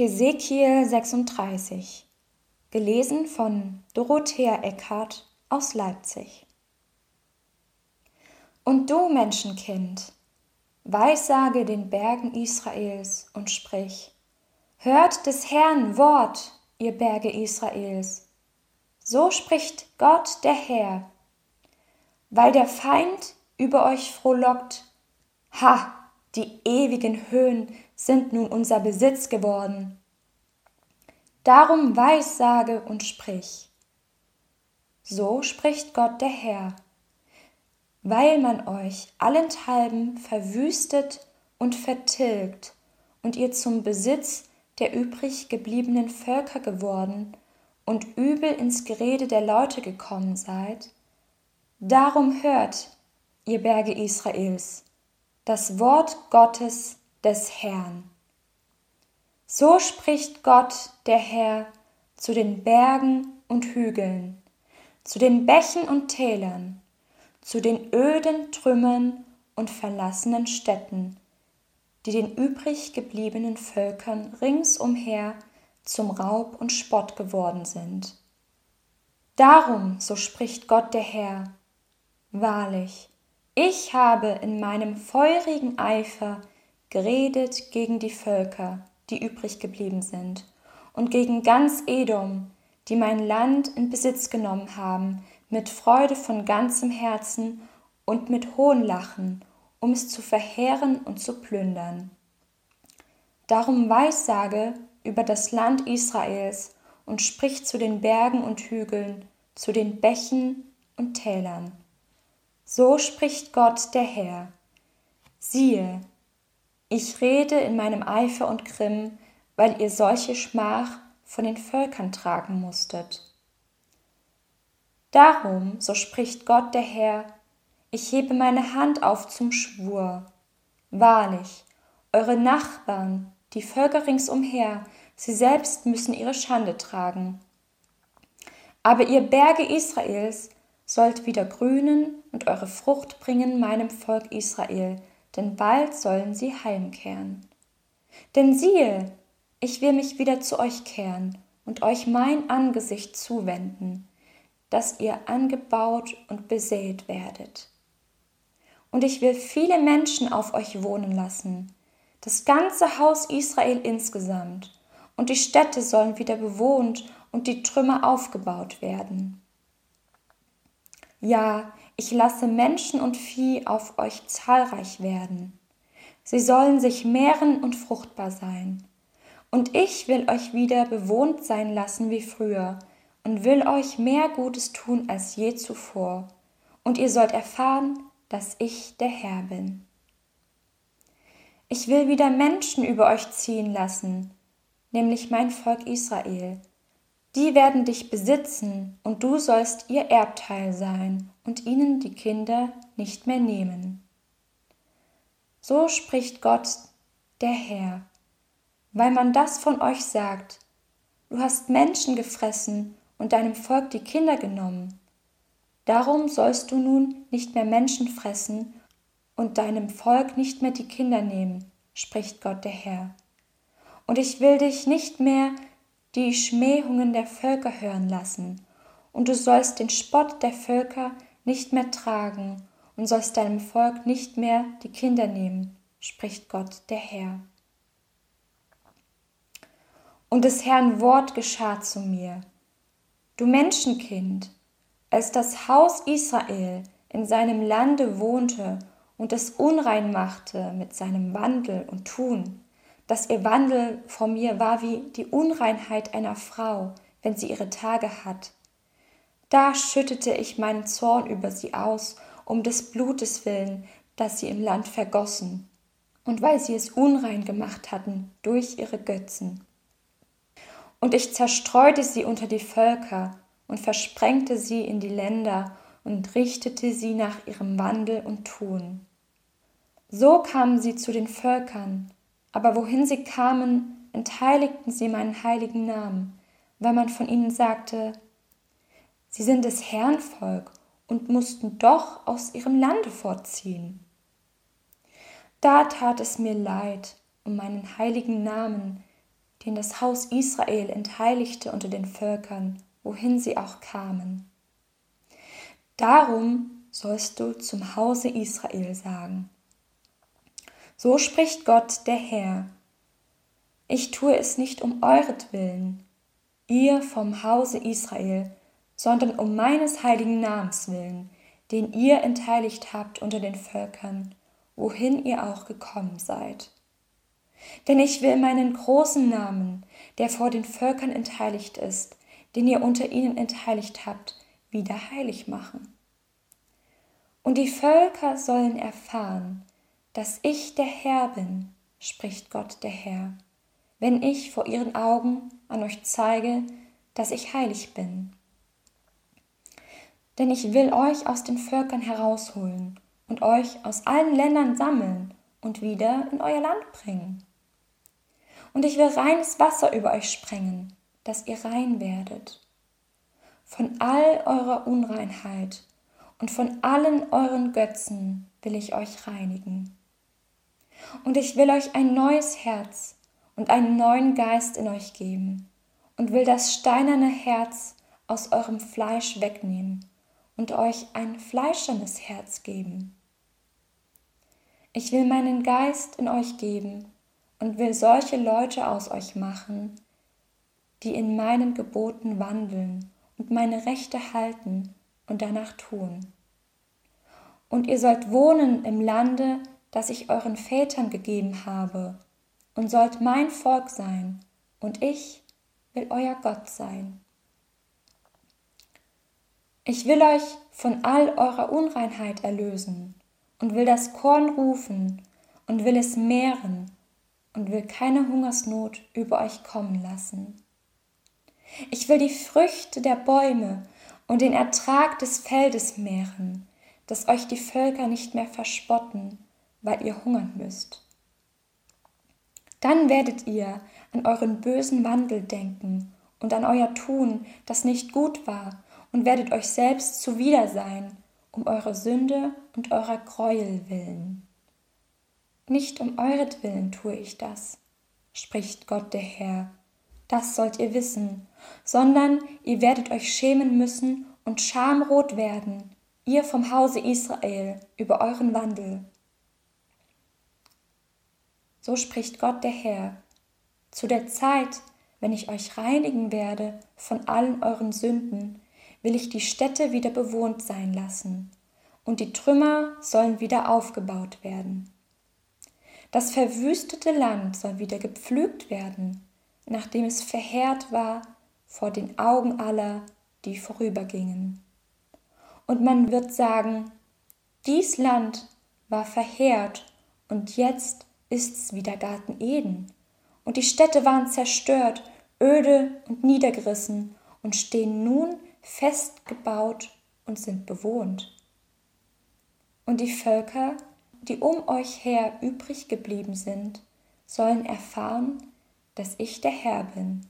Hesekiel 36 Gelesen von Dorothea Eckhardt aus Leipzig Und du, Menschenkind, weissage den Bergen Israels und sprich, Hört des Herrn Wort, ihr Berge Israels. So spricht Gott der Herr. Weil der Feind über euch frohlockt, ha, die ewigen Höhen sind nun unser Besitz geworden. Darum weissage und sprich. So spricht Gott der Herr, weil man euch allenthalben verwüstet und vertilgt und ihr zum Besitz der übrig gebliebenen Völker geworden und übel ins Gerede der Leute gekommen seid, darum hört, ihr Berge Israels, das Wort Gottes des Herrn. So spricht Gott, der Herr, zu den Bergen und Hügeln, zu den Bächen und Tälern, zu den öden Trümmern und verlassenen Städten, die den übrig gebliebenen Völkern ringsumher zum Raub und Spott geworden sind. Darum, so spricht Gott der Herr, wahrlich, ich habe in meinem feurigen Eifer geredet gegen die Völker, die übrig geblieben sind, und gegen ganz Edom, die mein Land in Besitz genommen haben, mit Freude von ganzem Herzen und mit Hohnlachen, um es zu verheeren und zu plündern. Darum weissage über das Land Israels und sprich zu den Bergen und Hügeln, zu den Bächen und Tälern. So spricht Gott der Herr. Siehe, ich rede in meinem Eifer und Grimm, weil ihr solche Schmach von den Völkern tragen musstet. Darum, so spricht Gott der Herr, ich hebe meine Hand auf zum Schwur. Wahrlich, eure Nachbarn, die Völker ringsumher, sie selbst müssen ihre Schande tragen. Aber ihr Berge Israels sollt wieder grünen und eure Frucht bringen meinem Volk Israel, denn bald sollen sie heimkehren. Denn siehe, ich will mich wieder zu euch kehren und euch mein Angesicht zuwenden, dass ihr angebaut und besät werdet. Und ich will viele Menschen auf euch wohnen lassen, das ganze Haus Israel insgesamt, und die Städte sollen wieder bewohnt und die Trümmer aufgebaut werden. Ja, ich lasse Menschen und Vieh auf euch zahlreich werden. Sie sollen sich mehren und fruchtbar sein. Und ich will euch wieder bewohnt sein lassen wie früher und will euch mehr Gutes tun als je zuvor. Und ihr sollt erfahren, dass ich der Herr bin. Ich will wieder Menschen über euch ziehen lassen, nämlich mein Volk Israel, die werden dich besitzen, und du sollst ihr Erbteil sein und ihnen die Kinder nicht mehr nehmen. So spricht Gott, der Herr, weil man das von euch sagt, du hast Menschen gefressen und deinem Volk die Kinder genommen. Darum sollst du nun nicht mehr Menschen fressen und deinem Volk nicht mehr die Kinder nehmen, spricht Gott der Herr. Und ich will dich nicht mehr die Schmähungen der Völker hören lassen, und du sollst den Spott der Völker nicht mehr tragen und sollst deinem Volk nicht mehr die Kinder nehmen, spricht Gott der Herr. Und des Herrn Wort geschah zu mir. Du Menschenkind, als das Haus Israel in seinem Lande wohnte und es unrein machte mit seinem Wandel und Tun, dass ihr Wandel vor mir war wie die Unreinheit einer Frau, wenn sie ihre Tage hat. Da schüttete ich meinen Zorn über sie aus, um des Blutes willen, das sie im Land vergossen, und weil sie es unrein gemacht hatten durch ihre Götzen. Und ich zerstreute sie unter die Völker und versprengte sie in die Länder und richtete sie nach ihrem Wandel und Tun. So kamen sie zu den Völkern, aber wohin sie kamen, entheiligten sie meinen heiligen Namen, weil man von ihnen sagte, sie sind des Herrn Volk und mussten doch aus ihrem Lande fortziehen. Da tat es mir leid um meinen heiligen Namen, den das Haus Israel entheiligte unter den Völkern, wohin sie auch kamen. Darum sollst du zum Hause Israel sagen. So spricht Gott der Herr. Ich tue es nicht um euretwillen, ihr vom Hause Israel, sondern um meines heiligen Namens willen, den ihr entheiligt habt unter den Völkern, wohin ihr auch gekommen seid. Denn ich will meinen großen Namen, der vor den Völkern entheiligt ist, den ihr unter ihnen entheiligt habt, wieder heilig machen. Und die Völker sollen erfahren, dass ich der Herr bin, spricht Gott der Herr, wenn ich vor ihren Augen an euch zeige, dass ich heilig bin. Denn ich will euch aus den Völkern herausholen und euch aus allen Ländern sammeln und wieder in euer Land bringen. Und ich will reines Wasser über euch sprengen, dass ihr rein werdet. Von all eurer Unreinheit und von allen euren Götzen will ich euch reinigen. Und ich will euch ein neues Herz und einen neuen Geist in euch geben und will das steinerne Herz aus eurem Fleisch wegnehmen und euch ein fleischernes Herz geben. Ich will meinen Geist in euch geben und will solche Leute aus euch machen, die in meinen Geboten wandeln und meine Rechte halten und danach tun. Und ihr sollt wohnen im Lande, das ich euren Vätern gegeben habe, und sollt mein Volk sein, und ich will euer Gott sein. Ich will euch von all eurer Unreinheit erlösen und will das Korn rufen und will es mehren und will keine Hungersnot über euch kommen lassen. Ich will die Früchte der Bäume und den Ertrag des Feldes mehren, dass euch die Völker nicht mehr verspotten, weil ihr hungern müsst. Dann werdet ihr an euren bösen Wandel denken und an euer Tun, das nicht gut war, und werdet euch selbst zuwider sein, um eure Sünde und eurer Gräuel willen. Nicht um euretwillen tue ich das, spricht Gott der Herr, das sollt ihr wissen, sondern ihr werdet euch schämen müssen und schamrot werden, ihr vom Hause Israel, über euren Wandel. So spricht Gott der Herr, zu der Zeit, wenn ich euch reinigen werde von allen euren Sünden, will ich die Städte wieder bewohnt sein lassen, und die Trümmer sollen wieder aufgebaut werden. Das verwüstete Land soll wieder gepflügt werden, nachdem es verheert war vor den Augen aller, die vorübergingen. Und man wird sagen, dies Land war verheert und jetzt ist's wieder Garten Eden. Und die Städte waren zerstört, öde und niedergerissen und stehen nun fest gebaut und sind bewohnt. Und die Völker, die um euch her übrig geblieben sind, sollen erfahren, dass ich der Herr bin,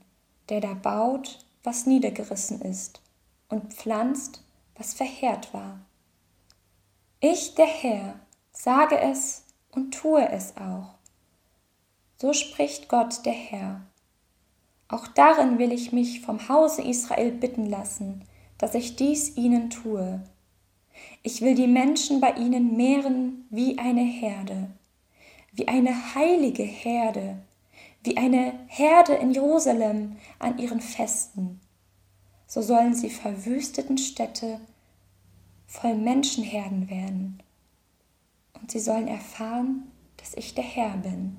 der da baut, was niedergerissen ist, und pflanzt, was verheert war. Ich, der Herr, sage es und tue es auch. So spricht Gott, der Herr. Auch darin will ich mich vom Hause Israel bitten lassen, dass ich dies ihnen tue. Ich will die Menschen bei ihnen mehren wie eine Herde, wie eine heilige Herde, wie eine Herde in Jerusalem an ihren Festen so sollen sie verwüsteten Städte voll Menschenherden werden. Und sie sollen erfahren, dass ich der Herr bin.